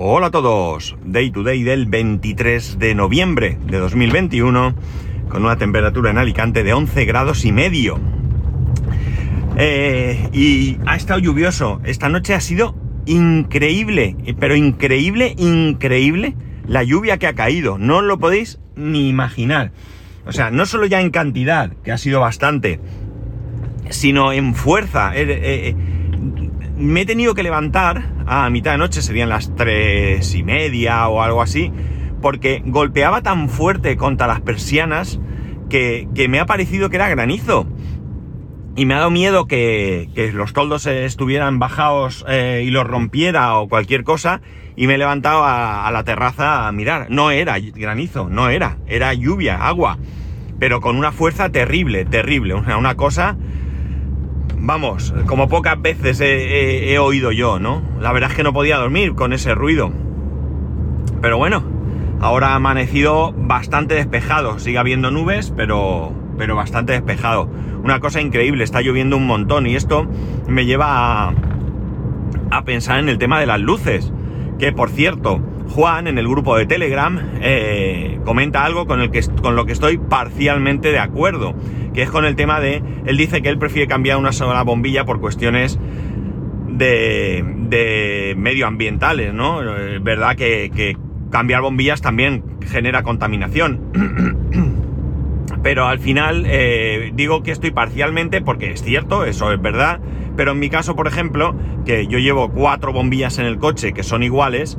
Hola a todos, Day to Day del 23 de noviembre de 2021, con una temperatura en Alicante de 11 grados y medio. Eh, y ha estado lluvioso, esta noche ha sido increíble, pero increíble, increíble la lluvia que ha caído, no lo podéis ni imaginar. O sea, no solo ya en cantidad, que ha sido bastante, sino en fuerza. Eh, eh, me he tenido que levantar a mitad de noche, serían las tres y media o algo así, porque golpeaba tan fuerte contra las persianas que, me ha parecido que era granizo. Y me ha dado miedo que, los toldos estuvieran bajados eh, y los rompiera o cualquier cosa. Y me he levantado a, a, la terraza a mirar. No era granizo, no era. Era lluvia, agua. Pero con una fuerza terrible, terrible. Una, una cosa vamos, como pocas veces he, oído yo, ¿no? La verdad es que no podía dormir con ese ruido. Pero bueno, ahora ha amanecido bastante despejado. Sigue habiendo nubes, pero, pero bastante despejado. Una cosa increíble, está lloviendo un montón y esto me lleva a, a pensar en el tema de las luces. Que por cierto, Juan en el grupo de Telegram eh, comenta algo con, el que, con lo que estoy parcialmente de acuerdo, que es con el tema de, él dice que él prefiere cambiar una sola bombilla por cuestiones de, de medioambientales, ¿no? Es eh, verdad que, cambiar bombillas también genera contaminación. pero al final eh, digo que estoy parcialmente porque es cierto, eso es verdad, pero en mi caso, por ejemplo, que yo llevo cuatro bombillas en el coche que son iguales,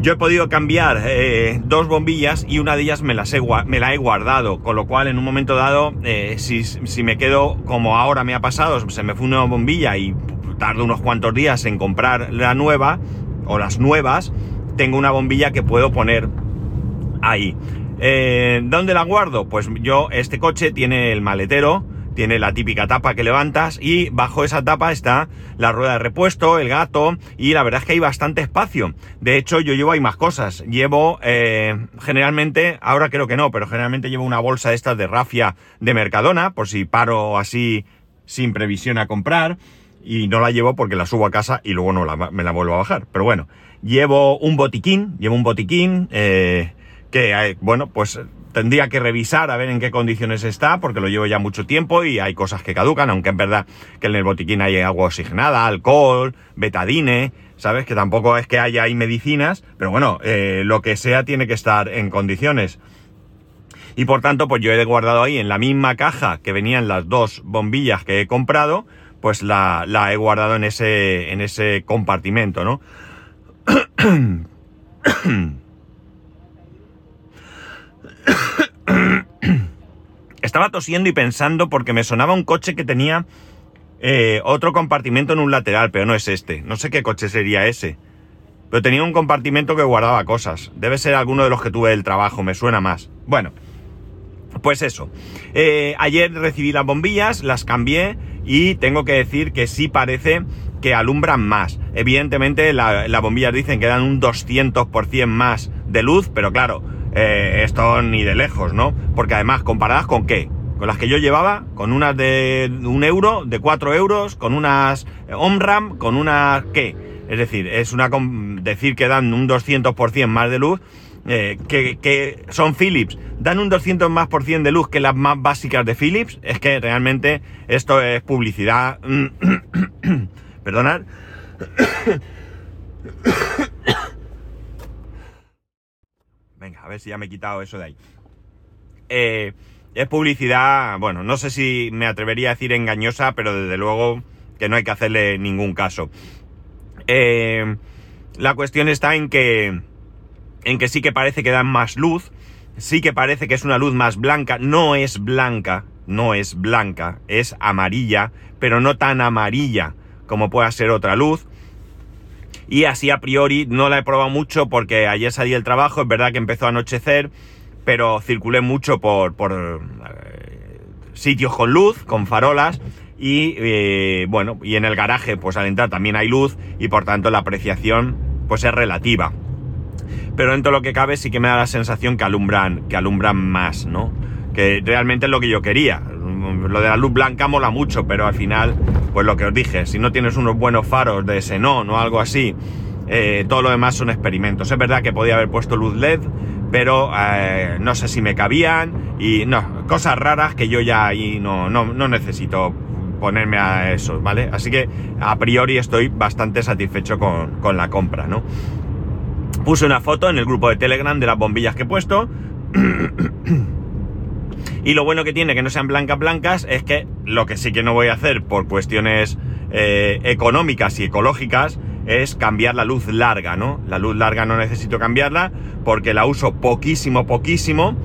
yo he podido cambiar eh, dos bombillas y una de ellas me, las he, me la he guardado, con lo cual en un momento dado, eh, si, si, me quedo como ahora me ha pasado, se me fue una bombilla y tardo unos cuantos días en comprar la nueva o las nuevas, tengo una bombilla que puedo poner ahí. Eh, ¿Dónde la guardo? Pues yo, este coche tiene el maletero, tiene la típica tapa que levantas y bajo esa tapa está la rueda de repuesto, el gato y la verdad es que hay bastante espacio. De hecho yo llevo ahí más cosas. Llevo eh, generalmente, ahora creo que no, pero generalmente llevo una bolsa de estas de rafia de Mercadona por si paro así sin previsión a comprar y no la llevo porque la subo a casa y luego no me la vuelvo a bajar. Pero bueno, llevo un botiquín, llevo un botiquín eh, que, bueno, pues tendría que revisar a ver en qué condiciones está, porque lo llevo ya mucho tiempo y hay cosas que caducan, aunque es verdad que en el botiquín hay agua oxigenada, alcohol, betadine, ¿sabes? Que tampoco es que haya ahí medicinas, pero bueno, eh, lo que sea tiene que estar en condiciones. Y por tanto, pues yo he guardado ahí en la misma caja que venían las dos bombillas que he comprado, pues la, la he guardado en ese, en ese compartimento, ¿no? Estaba tosiendo y pensando porque me sonaba un coche que tenía eh, otro compartimento en un lateral, pero no es este. No sé qué coche sería ese. Pero tenía un compartimento que guardaba cosas. Debe ser alguno de los que tuve del trabajo, me suena más. Bueno, pues eso. Eh, ayer recibí las bombillas, las cambié y tengo que decir que sí parece que alumbran más. Evidentemente las bombillas dicen que dan un 200% más de luz, pero claro, eh, esto ni de lejos, ¿no? Porque además, comparadas con qué? Con las que yo llevaba, con unas de un euro, de cuatro euros, con unas OMRAM, con unas ¿qué? Es decir, es una decir que dan un 200% más de luz, eh, que, que, son Philips, dan un 200 más por cien de luz que las más básicas de Philips, es que realmente esto es publicidad. Perdonad. Venga, a ver si ya me he quitado eso de ahí. Eh, es publicidad, bueno, no sé si me atrevería a decir engañosa, pero desde luego que no hay que hacerle ningún caso. Eh, la cuestión está en que, en que sí que parece que dan más luz, sí que parece que es una luz más blanca, no es blanca, no es blanca, es amarilla, pero no tan amarilla como pueda ser otra luz. Y así a priori no la he probado mucho porque ayer salí del trabajo, es verdad que empezó a anochecer, pero circulé mucho por, por eh, sitios con luz, con farolas, y eh, bueno, y en el garaje pues al entrar también hay luz y por tanto la apreciación pues es relativa. Pero dentro de lo que cabe sí que me da la sensación que alumbran, que alumbran más, ¿no? Que realmente es lo que yo quería. Lo de la luz blanca mola mucho, pero al final pues lo que os dije, si no tienes unos buenos faros de xenón o algo así, eh, todo lo demás son experimentos. Es verdad que podía haber puesto luz LED, pero eh, no sé si me cabían y no, cosas raras que yo ya ahí no, no, no necesito ponerme a eso, ¿vale? Así que a priori estoy bastante satisfecho con, con la compra, ¿no? Puse una foto en el grupo de Telegram de las bombillas que he puesto. y lo bueno que tiene que no sean blancas blancas es que lo que sí que no voy a hacer por cuestiones eh, económicas y ecológicas es cambiar la luz larga, ¿no? La luz larga no necesito cambiarla porque la uso poquísimo, poquísimo.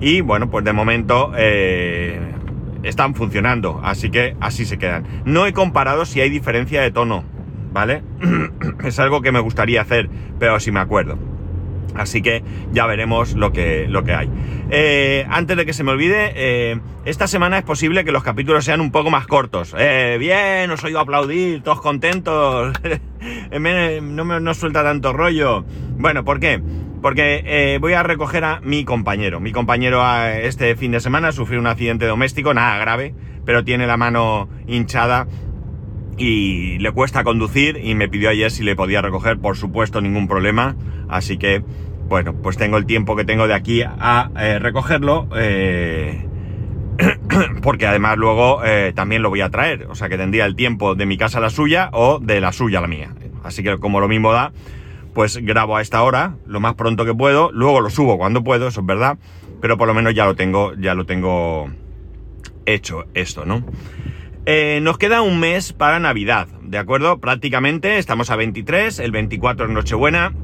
Y bueno, pues de momento eh, están funcionando, así que así se quedan. No he comparado si hay diferencia de tono, ¿vale? es algo que me gustaría hacer, pero si me acuerdo. Así que ya veremos lo que, lo que hay. Eh, antes de que se me olvide, eh, esta semana es posible que los capítulos sean un poco más cortos. Eh, bien, os oigo aplaudir, todos contentos. no me no suelta tanto rollo. Bueno, ¿por qué? Porque voy a recoger a mi compañero. Mi compañero este fin de semana sufrió un accidente doméstico, nada grave, pero tiene la mano hinchada y le cuesta conducir y me pidió ayer si le podía recoger, por supuesto, ningún problema. Así que, bueno, pues tengo el tiempo que tengo de aquí a eh, recogerlo. Eh, porque además luego eh, también lo voy a traer. O sea que tendría el tiempo de mi casa a la suya o de la suya a la mía. Así que como lo mismo da, pues grabo a esta hora, lo más pronto que puedo. Luego lo subo cuando puedo, eso es verdad. Pero por lo menos ya lo tengo, ya lo tengo hecho esto, ¿no? Eh, nos queda un mes para Navidad, ¿de acuerdo? Prácticamente estamos a 23, el 24 es Nochebuena.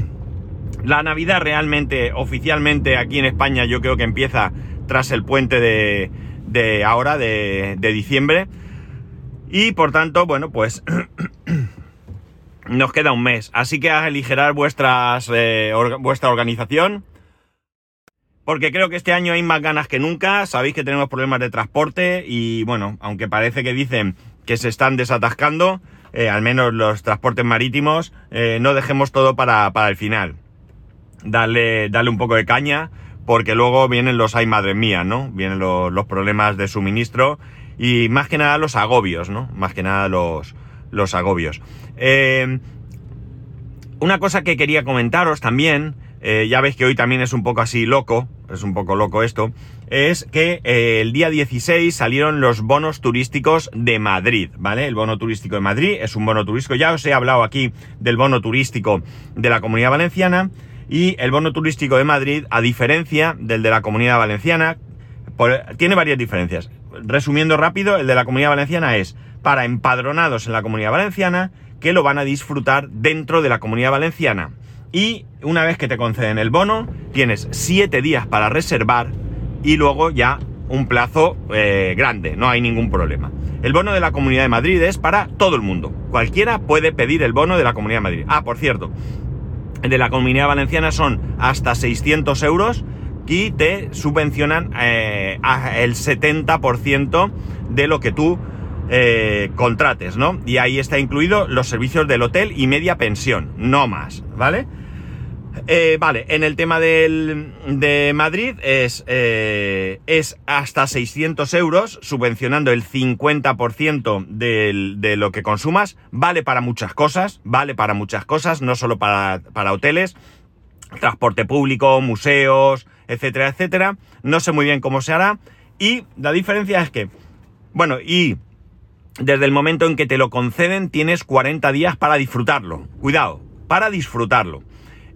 La Navidad realmente, oficialmente aquí en España, yo creo que empieza tras el puente de, ahora, de, diciembre. Y por tanto, bueno, pues nos queda un mes. Así que aligerar vuestras, eh, vuestra organización porque creo que este año hay más ganas que nunca. Sabéis que tenemos problemas de transporte y bueno, aunque parece que dicen que se están desatascando, eh, al menos los transportes marítimos, eh, no dejemos todo para, el final. Darle, darle un poco de caña, porque luego vienen los ay madre mía, ¿no? Vienen los, problemas de suministro y más que nada los agobios, ¿no? Más que nada los, los agobios. Eh, una cosa que quería comentaros también eh, ya veis que hoy también es un poco así loco, es un poco loco esto, es que eh, el día 16 salieron los bonos turísticos de Madrid, ¿vale? El bono turístico de Madrid es un bono turístico, ya os he hablado aquí del bono turístico de la Comunidad Valenciana y el bono turístico de Madrid, a diferencia del de la Comunidad Valenciana, tiene varias diferencias. Resumiendo rápido, el de la Comunidad Valenciana es para empadronados en la Comunidad Valenciana que lo van a disfrutar dentro de la Comunidad Valenciana y una vez que te conceden el bono, tienes 7 días para reservar y luego ya un plazo eh, grande, no hay ningún problema. El bono de la Comunidad de Madrid es para todo el mundo. Cualquiera puede pedir el bono de la Comunidad de Madrid. Ah, por cierto, de la Comunidad Valenciana son hasta 600 euros y te subvencionan eh, el 70% de lo que tú eh, contrates, ¿no? Y ahí está incluido los servicios del hotel y media pensión, no más, ¿vale? Eh, vale, en el tema del, de Madrid es, eh, es hasta 600 euros, subvencionando el 50% de lo que consumas. Vale para muchas cosas, vale para muchas cosas, no solo para, para hoteles, transporte público, museos, etcétera, etcétera. No sé muy bien cómo se hará. Y la diferencia es que, bueno, y desde el momento en que te lo conceden tienes 40 días para disfrutarlo. Cuidado, para disfrutarlo.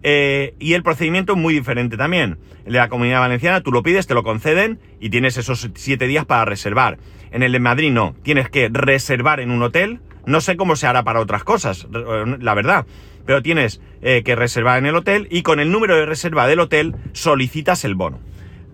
Eh, y el procedimiento es muy diferente también. El de la Comunidad Valenciana, tú lo pides, te lo conceden y tienes esos 7 días para reservar. En el de Madrid no, tienes que reservar en un hotel. No sé cómo se hará para otras cosas, la verdad. Pero tienes eh, que reservar en el hotel y con el número de reserva del hotel solicitas el bono.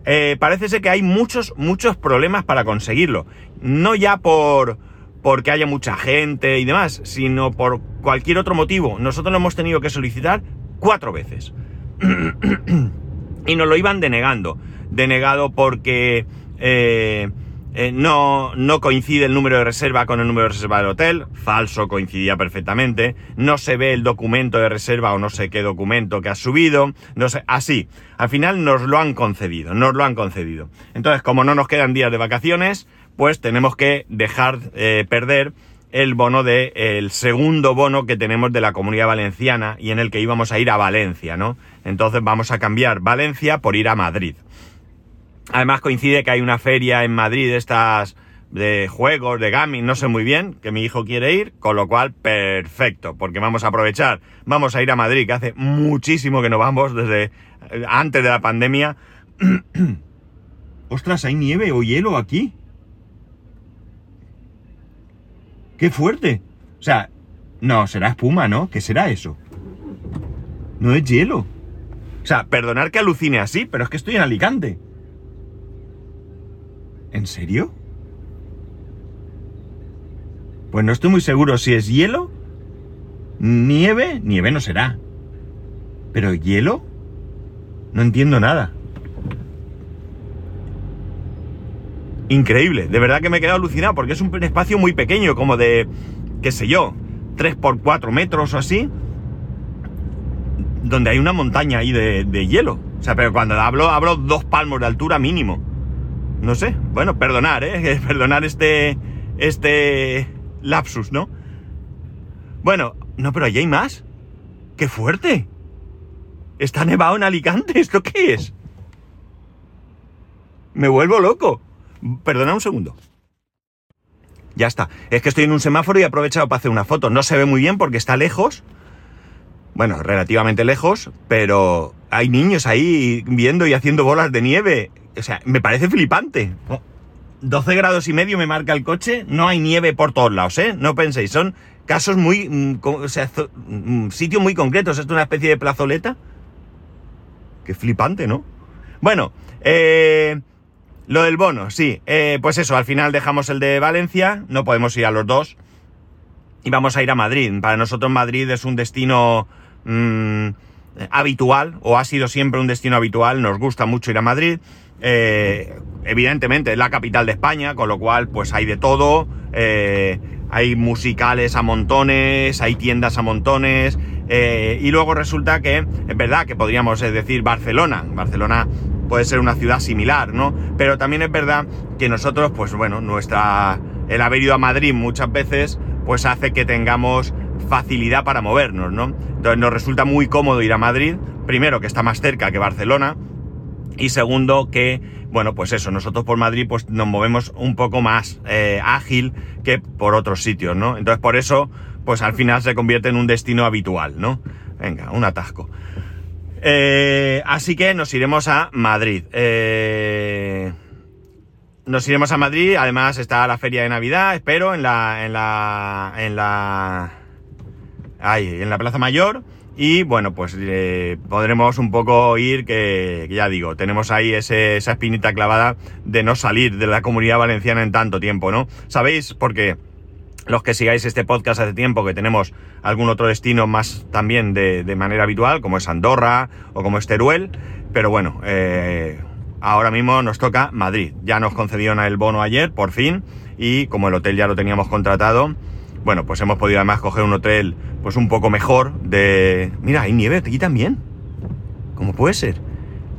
Eh, parece que hay muchos, muchos problemas para conseguirlo. No ya por, porque haya mucha gente y demás, sino por cualquier otro motivo. Nosotros lo hemos tenido que solicitar cuatro veces. y nos lo iban denegando. Denegado porque eh, eh, no, no coincide el número de reserva con el número de reserva del hotel. Falso, coincidía perfectamente. No se ve el documento de reserva o no sé qué documento que has subido. No sé, así. Al final nos lo han concedido, nos lo han concedido. Entonces, como no nos quedan días de vacaciones, pues tenemos que dejar eh, perder el bono de el segundo bono que tenemos de la comunidad valenciana y en el que íbamos a ir a Valencia, ¿no? Entonces vamos a cambiar Valencia por ir a Madrid. Además coincide que hay una feria en Madrid estas de juegos, de gaming, no sé muy bien, que mi hijo quiere ir, con lo cual perfecto, porque vamos a aprovechar, vamos a ir a Madrid, que hace muchísimo que no vamos desde eh, antes de la pandemia. Ostras, ¿hay nieve o hielo aquí? ¡Qué fuerte! O sea, no, será espuma, ¿no? ¿Qué será eso? No es hielo. O sea, perdonar que alucine así, pero es que estoy en Alicante. ¿En serio? Pues no estoy muy seguro si es hielo, nieve, nieve no será. Pero hielo, no entiendo nada. Increíble, de verdad que me he quedado alucinado porque es un espacio muy pequeño, como de, qué sé yo, 3 por 4 metros o así, donde hay una montaña ahí de, de hielo. O sea, pero cuando hablo, hablo dos palmos de altura mínimo. No sé, bueno, perdonar, ¿eh? Perdonar este, este lapsus, ¿no? Bueno, no, pero allí hay más. ¡Qué fuerte! Está nevado en Alicante, ¿esto qué es? Me vuelvo loco. Perdona un segundo. Ya está. Es que estoy en un semáforo y he aprovechado para hacer una foto. No se ve muy bien porque está lejos. Bueno, relativamente lejos, pero hay niños ahí viendo y haciendo bolas de nieve. O sea, me parece flipante. 12 grados y medio me marca el coche, no hay nieve por todos lados, ¿eh? No penséis, son casos muy... Mm, o sea, mm, sitios muy concretos, esto es una especie de plazoleta. Qué flipante, ¿no? Bueno, eh, lo del bono, sí, eh, pues eso, al final dejamos el de Valencia, no podemos ir a los dos y vamos a ir a Madrid. Para nosotros Madrid es un destino mm, habitual, o ha sido siempre un destino habitual, nos gusta mucho ir a Madrid. Eh, evidentemente es la capital de España, con lo cual pues hay de todo, eh, hay musicales a montones, hay tiendas a montones, y luego resulta que es verdad que podríamos decir Barcelona, Barcelona puede ser una ciudad similar, ¿no? Pero también es verdad que nosotros, pues bueno, nuestra, el haber ido a Madrid muchas veces, pues hace que tengamos facilidad para movernos, ¿no? Entonces nos resulta muy cómodo ir a Madrid, primero que está más cerca que Barcelona, y segundo, que, bueno, pues eso, nosotros por Madrid pues nos movemos un poco más eh, ágil que por otros sitios, ¿no? Entonces por eso, pues al final se convierte en un destino habitual, ¿no? Venga, un atasco. Eh, así que nos iremos a Madrid. Eh, nos iremos a Madrid, además está la feria de Navidad, espero, en la. en la. en la. Ahí, en la Plaza Mayor. Y bueno, pues eh, podremos un poco ir, que, ya digo, tenemos ahí ese, esa espinita clavada de no salir de la comunidad valenciana en tanto tiempo, ¿no? ¿Sabéis? Porque los que sigáis este podcast hace tiempo que tenemos algún otro destino más también de, de manera habitual, como es Andorra o como es Teruel, pero bueno, eh, ahora mismo nos toca Madrid. Ya nos concedieron el bono ayer, por fin, y como el hotel ya lo teníamos contratado, bueno, pues hemos podido además coger un hotel pues un poco mejor de... Mira, hay nieve aquí también. ¿Cómo puede ser?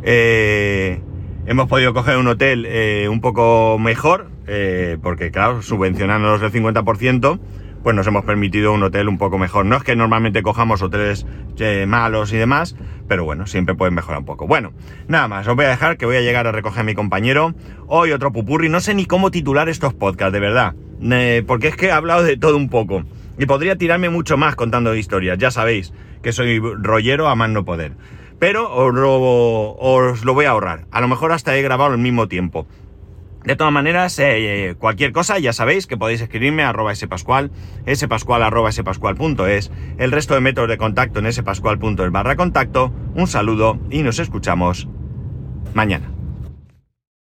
Eh, hemos podido coger un hotel eh, un poco mejor, eh, porque claro, subvencionándonos el 50%, pues nos hemos permitido un hotel un poco mejor. No es que normalmente cojamos hoteles malos y demás, pero bueno, siempre pueden mejorar un poco. Bueno, nada más, os voy a dejar que voy a llegar a recoger a mi compañero. Hoy otro pupurri, no sé ni cómo titular estos podcasts, de verdad. porque es que he hablado de todo un poco. Y podría tirarme mucho más contando historias, ya sabéis que soy rollero a más no poder. Pero os lo, voy a ahorrar. A lo mejor hasta he grabado al mismo tiempo. De todas maneras, eh, cualquier cosa, ya sabéis que podéis escribirme a arroba spascual, spascual arroba spascual.es, el resto de métodos de contacto en spascual.es barra contacto. Un saludo y nos escuchamos mañana.